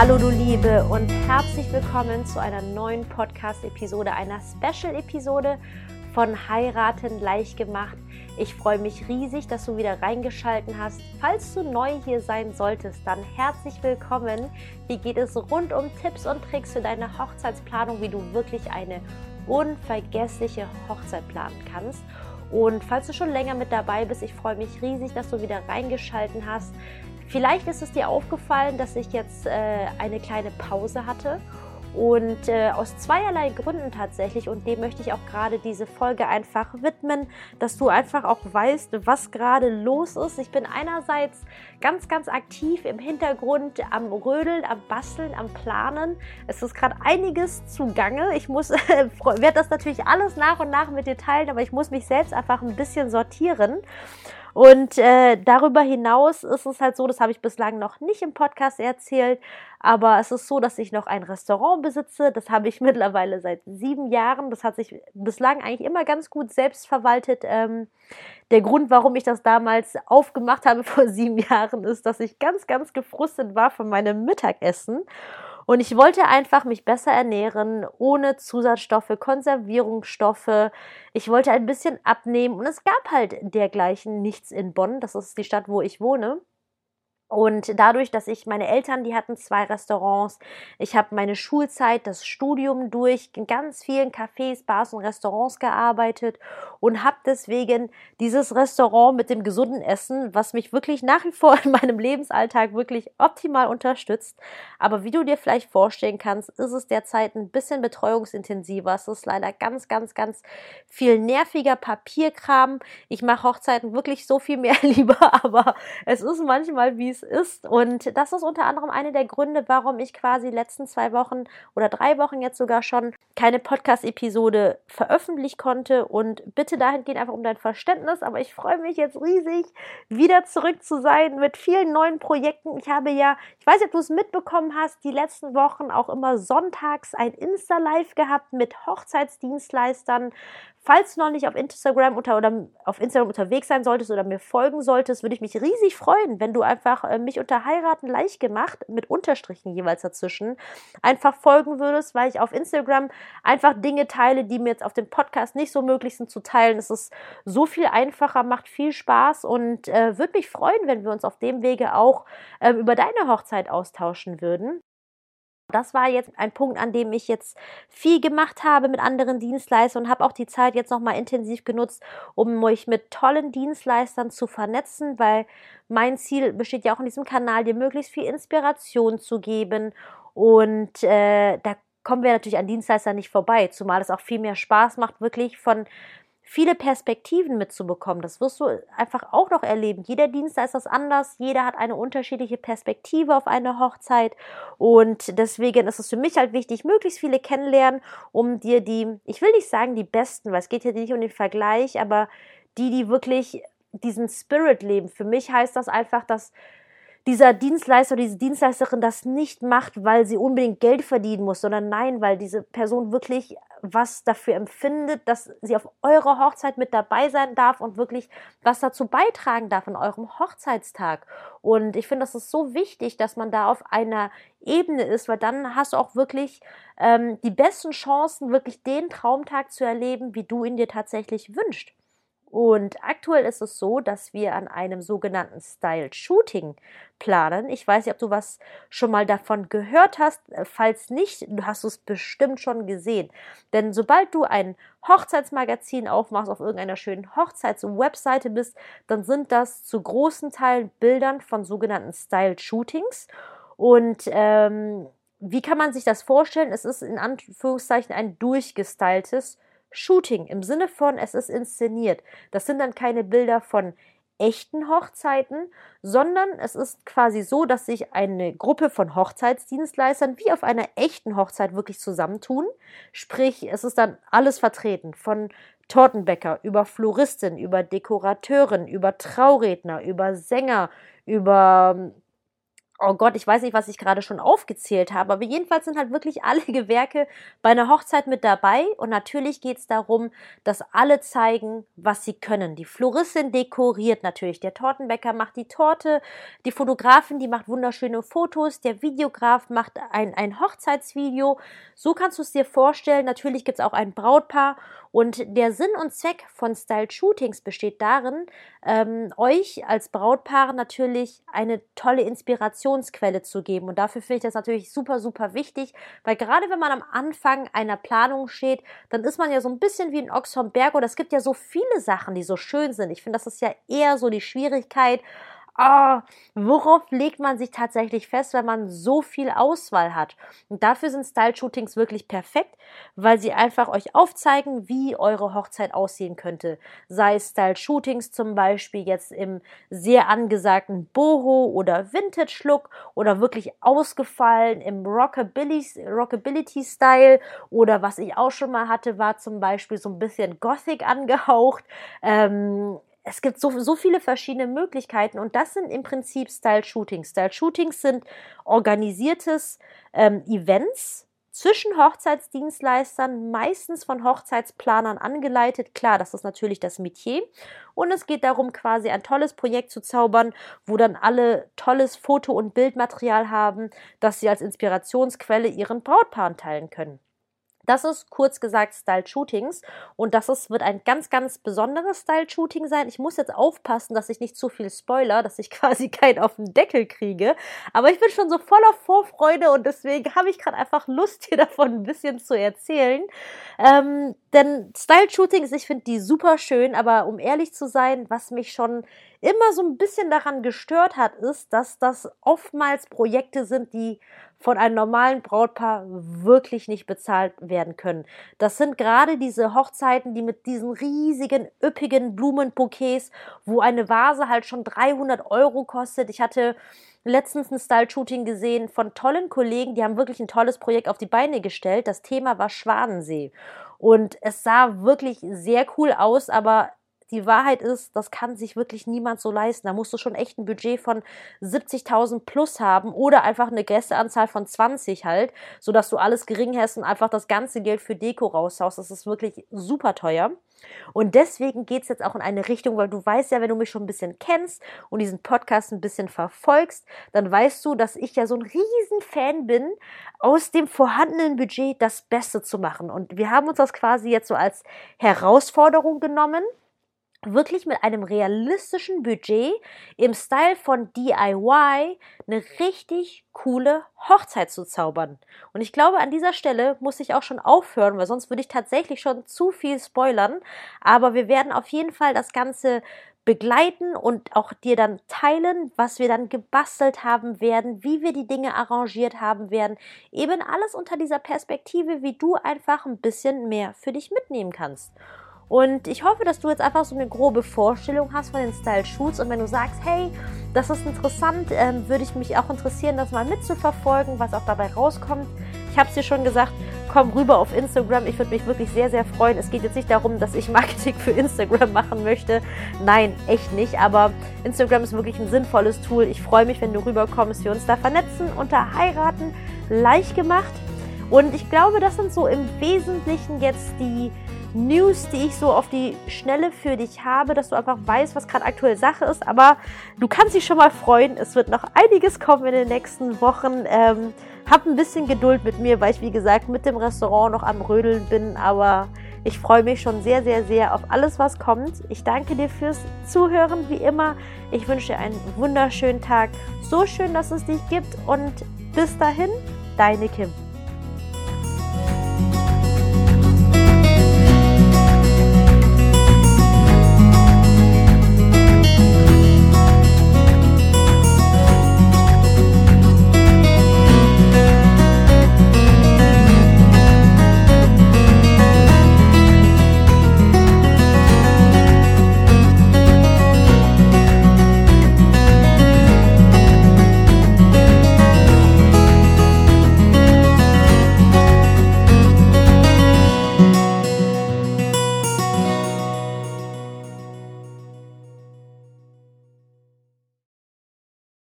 Hallo du Liebe und herzlich willkommen zu einer neuen Podcast-Episode, einer Special-Episode von Heiraten leicht gemacht. Ich freue mich riesig, dass du wieder reingeschalten hast. Falls du neu hier sein solltest, dann herzlich willkommen. Hier geht es rund um Tipps und Tricks für deine Hochzeitsplanung, wie du wirklich eine unvergessliche Hochzeit planen kannst. Und falls du schon länger mit dabei bist, ich freue mich riesig, dass du wieder reingeschalten hast. Vielleicht ist es dir aufgefallen, dass ich jetzt äh, eine kleine Pause hatte und äh, aus zweierlei Gründen tatsächlich und dem möchte ich auch gerade diese Folge einfach widmen, dass du einfach auch weißt, was gerade los ist. Ich bin einerseits ganz, ganz aktiv im Hintergrund am Rödeln, am Basteln, am Planen. Es ist gerade einiges zugange. Ich muss, werde das natürlich alles nach und nach mit dir teilen, aber ich muss mich selbst einfach ein bisschen sortieren. Und äh, darüber hinaus ist es halt so, das habe ich bislang noch nicht im Podcast erzählt, aber es ist so, dass ich noch ein Restaurant besitze. Das habe ich mittlerweile seit sieben Jahren. Das hat sich bislang eigentlich immer ganz gut selbst verwaltet. Ähm, der Grund, warum ich das damals aufgemacht habe vor sieben Jahren, ist, dass ich ganz, ganz gefrustet war von meinem Mittagessen und ich wollte einfach mich besser ernähren, ohne Zusatzstoffe, Konservierungsstoffe. Ich wollte ein bisschen abnehmen und es gab halt dergleichen nichts in Bonn. Das ist die Stadt, wo ich wohne. Und dadurch, dass ich meine Eltern, die hatten zwei Restaurants, ich habe meine Schulzeit, das Studium durch in ganz vielen Cafés, Bars und Restaurants gearbeitet und habe deswegen dieses Restaurant mit dem gesunden Essen, was mich wirklich nach wie vor in meinem Lebensalltag wirklich optimal unterstützt. Aber wie du dir vielleicht vorstellen kannst, ist es derzeit ein bisschen betreuungsintensiver. Es ist leider ganz, ganz, ganz viel nerviger Papierkram. Ich mache Hochzeiten wirklich so viel mehr lieber, aber es ist manchmal wie es es ist. Und das ist unter anderem eine der Gründe, warum ich quasi letzten zwei Wochen oder drei Wochen jetzt sogar schon keine Podcast-Episode veröffentlichen konnte. Und bitte dahingehend einfach um dein Verständnis. Aber ich freue mich jetzt riesig, wieder zurück zu sein mit vielen neuen Projekten. Ich habe ja, ich weiß nicht, ob du es mitbekommen hast, die letzten Wochen auch immer sonntags ein Insta-Live gehabt mit Hochzeitsdienstleistern Falls du noch nicht auf Instagram unter, oder auf Instagram unterwegs sein solltest oder mir folgen solltest, würde ich mich riesig freuen, wenn du einfach äh, mich unter Heiraten leicht gemacht mit Unterstrichen jeweils dazwischen einfach folgen würdest, weil ich auf Instagram einfach Dinge teile, die mir jetzt auf dem Podcast nicht so möglich sind zu teilen. Es ist so viel einfacher, macht viel Spaß und äh, würde mich freuen, wenn wir uns auf dem Wege auch äh, über deine Hochzeit austauschen würden. Das war jetzt ein Punkt, an dem ich jetzt viel gemacht habe mit anderen Dienstleistern und habe auch die Zeit jetzt nochmal intensiv genutzt, um mich mit tollen Dienstleistern zu vernetzen, weil mein Ziel besteht ja auch in diesem Kanal, dir möglichst viel Inspiration zu geben. Und äh, da kommen wir natürlich an Dienstleister nicht vorbei, zumal es auch viel mehr Spaß macht, wirklich von viele Perspektiven mitzubekommen. Das wirst du einfach auch noch erleben. Jeder Dienstleister ist anders, jeder hat eine unterschiedliche Perspektive auf eine Hochzeit und deswegen ist es für mich halt wichtig, möglichst viele kennenlernen, um dir die, ich will nicht sagen die besten, weil es geht hier nicht um den Vergleich, aber die, die wirklich diesen Spirit leben. Für mich heißt das einfach, dass dieser Dienstleister oder diese Dienstleisterin das nicht macht, weil sie unbedingt Geld verdienen muss, sondern nein, weil diese Person wirklich was dafür empfindet, dass sie auf eurer Hochzeit mit dabei sein darf und wirklich was dazu beitragen darf in eurem Hochzeitstag. Und ich finde, das ist so wichtig, dass man da auf einer Ebene ist, weil dann hast du auch wirklich ähm, die besten Chancen, wirklich den Traumtag zu erleben, wie du ihn dir tatsächlich wünschst. Und aktuell ist es so, dass wir an einem sogenannten Style Shooting planen. Ich weiß nicht, ob du was schon mal davon gehört hast. Falls nicht, du hast es bestimmt schon gesehen. Denn sobald du ein Hochzeitsmagazin aufmachst, auf irgendeiner schönen Hochzeitswebseite bist, dann sind das zu großen Teilen Bildern von sogenannten Style Shootings. Und ähm, wie kann man sich das vorstellen? Es ist in Anführungszeichen ein durchgestyltes Shooting im Sinne von, es ist inszeniert. Das sind dann keine Bilder von echten Hochzeiten, sondern es ist quasi so, dass sich eine Gruppe von Hochzeitsdienstleistern wie auf einer echten Hochzeit wirklich zusammentun. Sprich, es ist dann alles vertreten von Tortenbäcker über Floristin, über Dekorateurin, über Trauredner, über Sänger, über oh Gott, ich weiß nicht, was ich gerade schon aufgezählt habe, aber jedenfalls sind halt wirklich alle Gewerke bei einer Hochzeit mit dabei und natürlich geht es darum, dass alle zeigen, was sie können. Die Floristin dekoriert natürlich, der Tortenbäcker macht die Torte, die Fotografin, die macht wunderschöne Fotos, der Videograf macht ein, ein Hochzeitsvideo. So kannst du es dir vorstellen. Natürlich gibt es auch ein Brautpaar und der Sinn und Zweck von Style Shootings besteht darin, ähm, euch als Brautpaar natürlich eine tolle Inspirationsquelle zu geben. Und dafür finde ich das natürlich super, super wichtig, weil gerade wenn man am Anfang einer Planung steht, dann ist man ja so ein bisschen wie ein Ochs vom Berg. Und es gibt ja so viele Sachen, die so schön sind. Ich finde, das ist ja eher so die Schwierigkeit, ah, worauf legt man sich tatsächlich fest, wenn man so viel Auswahl hat? Und dafür sind Style-Shootings wirklich perfekt, weil sie einfach euch aufzeigen, wie eure Hochzeit aussehen könnte. Sei es Style-Shootings zum Beispiel jetzt im sehr angesagten Boho oder Vintage-Look oder wirklich ausgefallen im Rockabilly-Style oder was ich auch schon mal hatte, war zum Beispiel so ein bisschen Gothic angehaucht. Ähm, es gibt so, so viele verschiedene Möglichkeiten und das sind im Prinzip Style-Shootings. Style-Shootings sind organisiertes ähm, Events zwischen Hochzeitsdienstleistern, meistens von Hochzeitsplanern angeleitet. Klar, das ist natürlich das Metier. Und es geht darum, quasi ein tolles Projekt zu zaubern, wo dann alle tolles Foto- und Bildmaterial haben, das sie als Inspirationsquelle ihren Brautpaaren teilen können. Das ist kurz gesagt Style-Shootings und das ist, wird ein ganz, ganz besonderes Style-Shooting sein. Ich muss jetzt aufpassen, dass ich nicht zu viel spoiler, dass ich quasi keinen auf den Deckel kriege. Aber ich bin schon so voller Vorfreude und deswegen habe ich gerade einfach Lust, hier davon ein bisschen zu erzählen. Ähm, denn Style-Shootings, ich finde die super schön, aber um ehrlich zu sein, was mich schon immer so ein bisschen daran gestört hat, ist, dass das oftmals Projekte sind, die von einem normalen Brautpaar wirklich nicht bezahlt werden können. Das sind gerade diese Hochzeiten, die mit diesen riesigen, üppigen Blumenbouquets, wo eine Vase halt schon 300 Euro kostet. Ich hatte letztens ein Style-Shooting gesehen von tollen Kollegen, die haben wirklich ein tolles Projekt auf die Beine gestellt. Das Thema war Schwanensee. Und es sah wirklich sehr cool aus, aber die Wahrheit ist, das kann sich wirklich niemand so leisten. Da musst du schon echt ein Budget von 70.000 plus haben oder einfach eine Gästeanzahl von 20 halt, sodass du alles gering hast und einfach das ganze Geld für Deko raushaust. Das ist wirklich super teuer. Und deswegen geht es jetzt auch in eine Richtung, weil du weißt ja, wenn du mich schon ein bisschen kennst und diesen Podcast ein bisschen verfolgst, dann weißt du, dass ich ja so ein riesen Fan bin, aus dem vorhandenen Budget das Beste zu machen. Und wir haben uns das quasi jetzt so als Herausforderung genommen wirklich mit einem realistischen Budget im Style von DIY eine richtig coole Hochzeit zu zaubern. Und ich glaube, an dieser Stelle muss ich auch schon aufhören, weil sonst würde ich tatsächlich schon zu viel spoilern. Aber wir werden auf jeden Fall das Ganze begleiten und auch dir dann teilen, was wir dann gebastelt haben werden, wie wir die Dinge arrangiert haben werden. Eben alles unter dieser Perspektive, wie du einfach ein bisschen mehr für dich mitnehmen kannst. Und ich hoffe, dass du jetzt einfach so eine grobe Vorstellung hast von den Style Shoots. Und wenn du sagst, hey, das ist interessant, ähm, würde ich mich auch interessieren, das mal mitzuverfolgen, was auch dabei rauskommt. Ich habe es dir schon gesagt, komm rüber auf Instagram. Ich würde mich wirklich sehr, sehr freuen. Es geht jetzt nicht darum, dass ich Marketing für Instagram machen möchte. Nein, echt nicht. Aber Instagram ist wirklich ein sinnvolles Tool. Ich freue mich, wenn du rüberkommst, wir uns da vernetzen unter Heiraten leicht gemacht. Und ich glaube, das sind so im Wesentlichen jetzt die News, die ich so auf die Schnelle für dich habe, dass du einfach weißt, was gerade aktuell Sache ist. Aber du kannst dich schon mal freuen. Es wird noch einiges kommen in den nächsten Wochen. Ähm, hab ein bisschen Geduld mit mir, weil ich, wie gesagt, mit dem Restaurant noch am Rödeln bin. Aber ich freue mich schon sehr, sehr, sehr auf alles, was kommt. Ich danke dir fürs Zuhören, wie immer. Ich wünsche dir einen wunderschönen Tag. So schön, dass es dich gibt. Und bis dahin, deine Kim.